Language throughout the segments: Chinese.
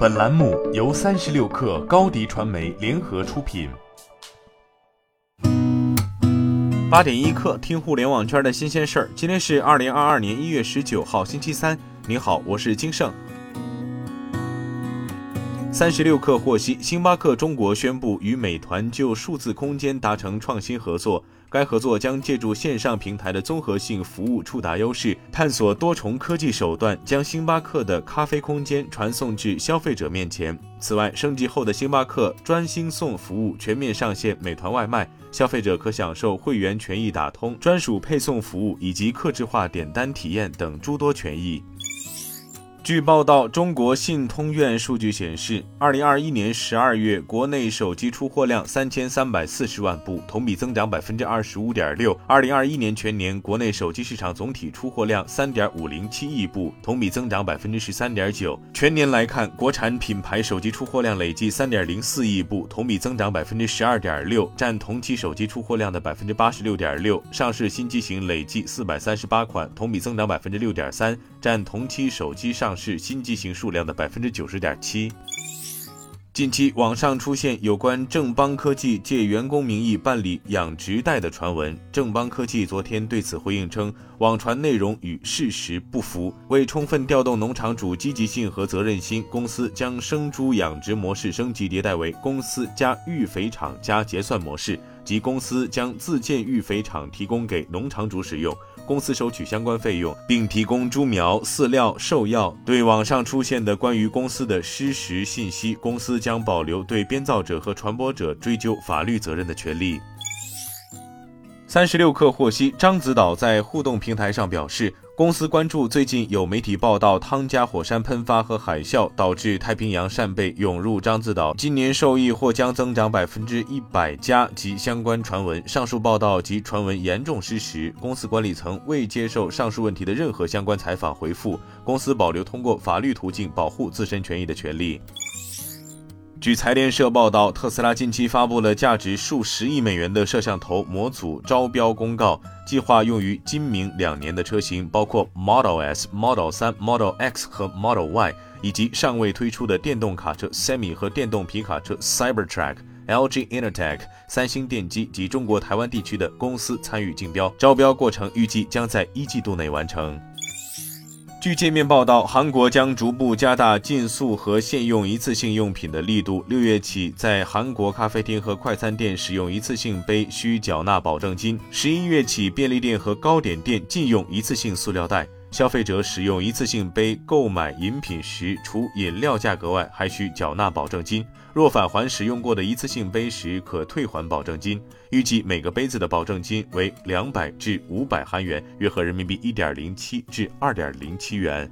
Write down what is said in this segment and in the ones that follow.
本栏目由三十六氪高低传媒联合出品。八点一刻，听互联网圈的新鲜事儿。今天是二零二二年一月十九号，星期三。您好，我是金盛。三十六氪获悉，星巴克中国宣布与美团就数字空间达成创新合作。该合作将借助线上平台的综合性服务触达优势，探索多重科技手段，将星巴克的咖啡空间传送至消费者面前。此外，升级后的星巴克专星送服务全面上线美团外卖，消费者可享受会员权益打通、专属配送服务以及客制化点单体验等诸多权益。据报道，中国信通院数据显示，二零二一年十二月国内手机出货量三千三百四十万部，同比增长百分之二十五点六。二零二一年全年国内手机市场总体出货量三点五零七亿部，同比增长百分之十三点九。全年来看，国产品牌手机出货量累计三点零四亿部，同比增长百分之十二点六，占同期手机出货量的百分之八十六点六。上市新机型累计四百三十八款，同比增长百分之六点三，占同期手机上。是新机型数量的百分之九十点七。近期网上出现有关正邦科技借员工名义办理养殖贷的传闻，正邦科技昨天对此回应称，网传内容与事实不符。为充分调动农场主积极性和责任心，公司将生猪养殖模式升级迭代为公司加育肥场加结算模式，即公司将自建育肥场提供给农场主使用。公司收取相关费用，并提供猪苗、饲料、兽药。对网上出现的关于公司的失实信息，公司将保留对编造者和传播者追究法律责任的权利。三十六氪获悉，獐子岛在互动平台上表示，公司关注最近有媒体报道汤加火山喷发和海啸导致太平洋扇贝涌入獐子岛，今年受益或将增长百分之一百加及相关传闻。上述报道及传闻严重失实，公司管理层未接受上述问题的任何相关采访回复，公司保留通过法律途径保护自身权益的权利。据财联社报道，特斯拉近期发布了价值数十亿美元的摄像头模组招标公告，计划用于今明两年的车型，包括 Model S、Model 3、Model X 和 Model Y，以及尚未推出的电动卡车 Semi 和电动皮卡车 Cybertruck。LG Innotek、三星电机及中国台湾地区的公司参与竞标，招标过程预计将在一季度内完成。据界面报道，韩国将逐步加大禁塑和限用一次性用品的力度。六月起，在韩国咖啡厅和快餐店使用一次性杯需缴纳保证金；十一月起，便利店和糕点店禁用一次性塑料袋。消费者使用一次性杯购买饮品时，除饮料价格外，还需缴纳保证金。若返还使用过的一次性杯时，可退还保证金。预计每个杯子的保证金为两百至五百韩元，约合人民币一点零七至二点零七元。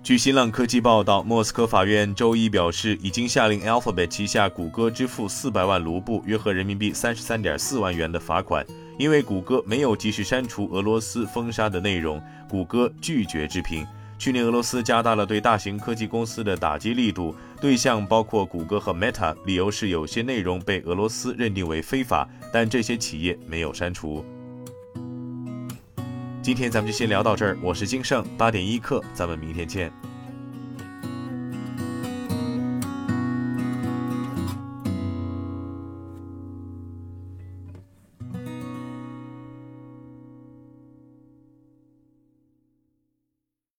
据新浪科技报道，莫斯科法院周一表示，已经下令 Alphabet 旗下谷歌支付四百万卢布（约合人民币三十三点四万元）的罚款。因为谷歌没有及时删除俄罗斯封杀的内容，谷歌拒绝置评。去年，俄罗斯加大了对大型科技公司的打击力度，对象包括谷歌和 Meta，理由是有些内容被俄罗斯认定为非法，但这些企业没有删除。今天咱们就先聊到这儿，我是金盛，八点一刻，咱们明天见。